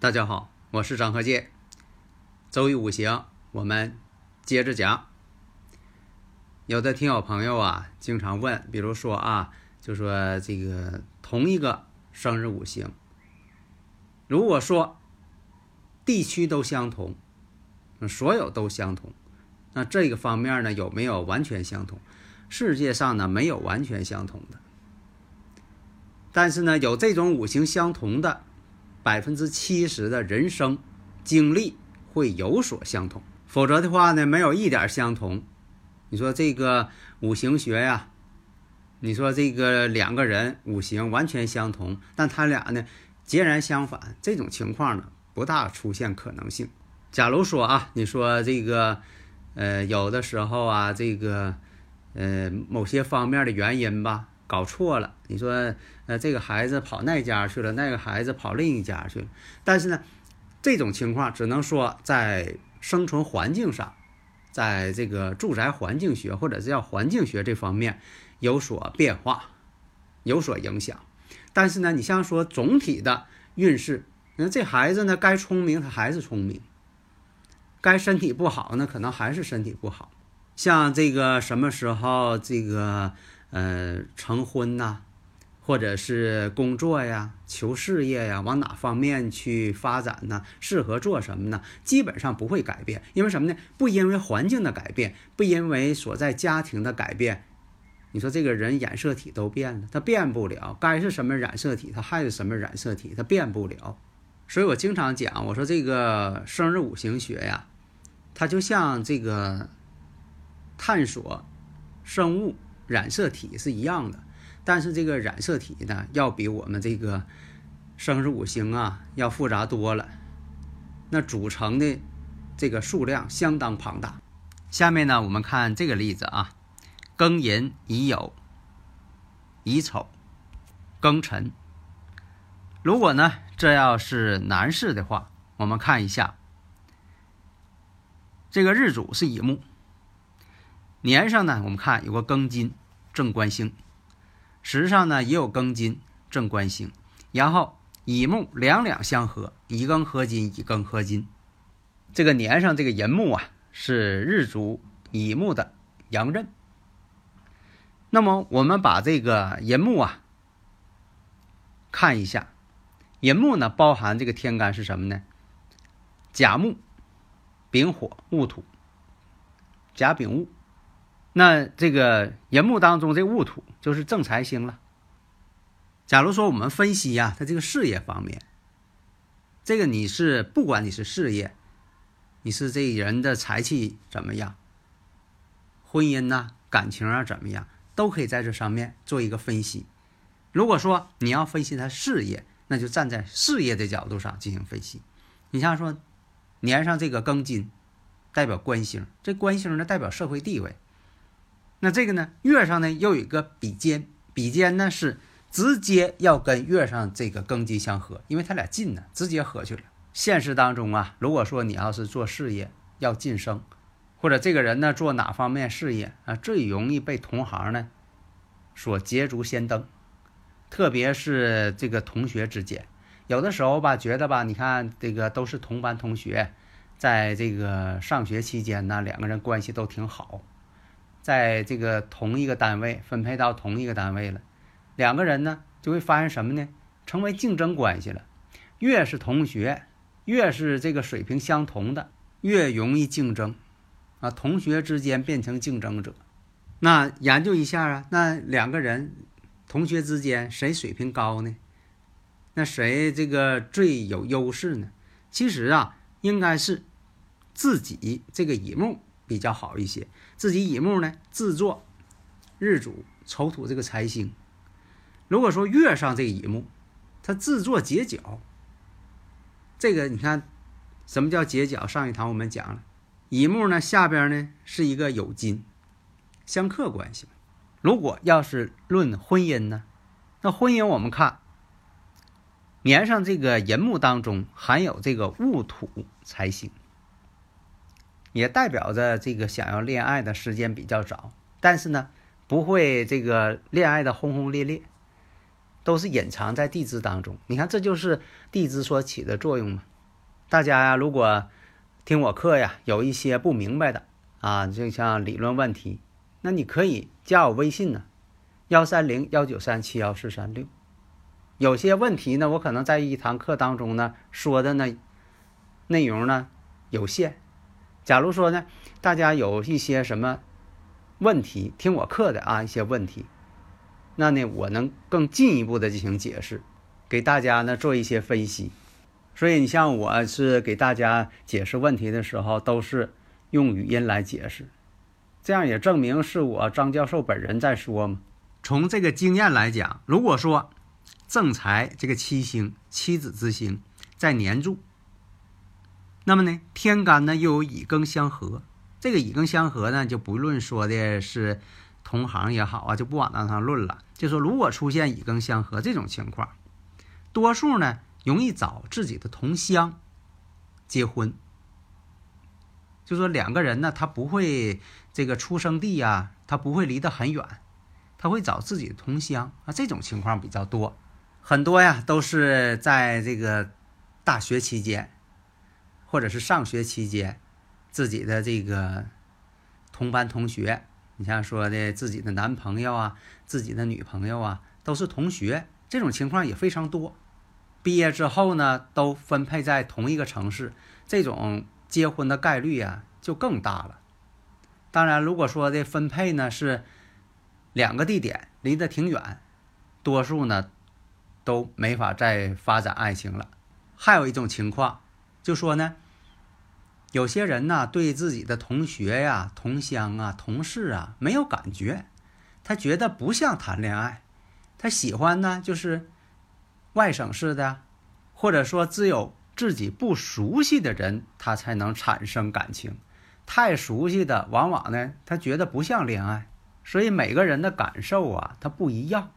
大家好，我是张和介。周易五行，我们接着讲。有的听友朋友啊，经常问，比如说啊，就说这个同一个生日五行，如果说地区都相同，所有都相同，那这个方面呢，有没有完全相同？世界上呢，没有完全相同的，但是呢，有这种五行相同的。百分之七十的人生经历会有所相同，否则的话呢，没有一点相同。你说这个五行学呀，你说这个两个人五行完全相同，但他俩呢截然相反，这种情况呢不大出现可能性。假如说啊，你说这个呃有的时候啊，这个呃某些方面的原因吧。搞错了，你说，呃，这个孩子跑那家去了，那个孩子跑另一家去了。但是呢，这种情况只能说在生存环境上，在这个住宅环境学或者叫环境学这方面有所变化，有所影响。但是呢，你像说总体的运势，那这孩子呢，该聪明他还是聪明，该身体不好呢，可能还是身体不好。像这个什么时候这个？呃，成婚呐，或者是工作呀、求事业呀，往哪方面去发展呢？适合做什么呢？基本上不会改变，因为什么呢？不因为环境的改变，不因为所在家庭的改变，你说这个人染色体都变了，他变不了。该是什么染色体，他还是什么染色体，他变不了。所以我经常讲，我说这个生日五行学呀，它就像这个探索生物。染色体是一样的，但是这个染色体呢，要比我们这个生日五行啊要复杂多了。那组成的这个数量相当庞大。下面呢，我们看这个例子啊：庚寅、乙酉、乙丑、庚辰。如果呢，这要是男士的话，我们看一下，这个日主是乙木。年上呢，我们看有个庚金正官星，时上呢也有庚金正官星，然后乙木两两相合，乙庚合金，乙庚合金。这个年上这个寅木啊，是日主乙木的阳刃。那么我们把这个寅木啊看一下，寅木呢包含这个天干是什么呢？甲木、丙火、戊土、甲丙戊。那这个人木当中这戊土就是正财星了。假如说我们分析呀，他这个事业方面，这个你是不管你是事业，你是这人的财气怎么样，婚姻呐、感情啊怎么样，都可以在这上面做一个分析。如果说你要分析他事业，那就站在事业的角度上进行分析。你像说年上这个庚金，代表官星，这官星呢代表社会地位。那这个呢，月上呢又有一个比肩，比肩呢是直接要跟月上这个庚金相合，因为它俩近呢，直接合去了。现实当中啊，如果说你要是做事业要晋升，或者这个人呢做哪方面事业啊，最容易被同行呢所捷足先登，特别是这个同学之间，有的时候吧，觉得吧，你看这个都是同班同学，在这个上学期间呢，两个人关系都挺好。在这个同一个单位分配到同一个单位了，两个人呢就会发生什么呢？成为竞争关系了。越是同学，越是这个水平相同的，越容易竞争啊。同学之间变成竞争者，那研究一下啊，那两个人同学之间谁水平高呢？那谁这个最有优势呢？其实啊，应该是自己这个乙木比较好一些，自己乙木呢制作日主丑土这个财星。如果说月上这个乙木，它制作结角，这个你看什么叫结角？上一堂我们讲了，乙木呢下边呢是一个酉金，相克关系。如果要是论婚姻呢，那婚姻我们看年上这个寅木当中含有这个戊土财星，也代表着这个想要恋爱的时间比较早，但是呢不会这个恋爱的轰轰烈烈。都是隐藏在地支当中，你看这就是地支所起的作用嘛。大家呀，如果听我课呀，有一些不明白的啊，就像理论问题，那你可以加我微信呢，幺三零幺九三七幺四三六。有些问题呢，我可能在一堂课当中呢说的呢内容呢有限。假如说呢，大家有一些什么问题，听我课的啊一些问题。那呢，我能更进一步的进行解释，给大家呢做一些分析。所以你像我是给大家解释问题的时候，都是用语音来解释，这样也证明是我张教授本人在说嘛。从这个经验来讲，如果说正财这个七星妻子之星在年柱，那么呢天干呢又有乙庚相合，这个乙庚相合呢就不论说的是。同行也好啊，就不往那上论了。就说如果出现乙庚相合这种情况，多数呢容易找自己的同乡结婚。就说两个人呢，他不会这个出生地呀，他不会离得很远，他会找自己的同乡啊。这种情况比较多，很多呀都是在这个大学期间，或者是上学期间，自己的这个同班同学。你像说的自己的男朋友啊，自己的女朋友啊，都是同学，这种情况也非常多。毕业之后呢，都分配在同一个城市，这种结婚的概率啊就更大了。当然，如果说的分配呢是两个地点离得挺远，多数呢都没法再发展爱情了。还有一种情况，就说呢。有些人呢，对自己的同学呀、同乡啊、同事啊没有感觉，他觉得不像谈恋爱，他喜欢呢就是外省市的，或者说只有自己不熟悉的人，他才能产生感情。太熟悉的，往往呢他觉得不像恋爱。所以每个人的感受啊，他不一样。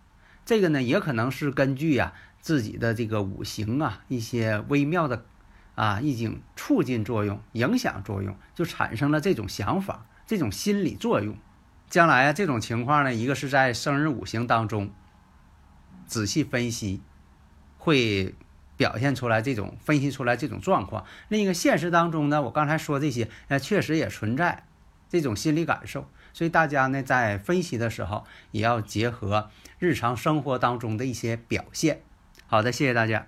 这个呢，也可能是根据呀自己的这个五行啊一些微妙的。啊，一经促进作用、影响作用，就产生了这种想法、这种心理作用。将来啊，这种情况呢，一个是在生日五行当中仔细分析，会表现出来这种分析出来这种状况。另一个现实当中呢，我刚才说这些，呃，确实也存在这种心理感受。所以大家呢，在分析的时候，也要结合日常生活当中的一些表现。好的，谢谢大家。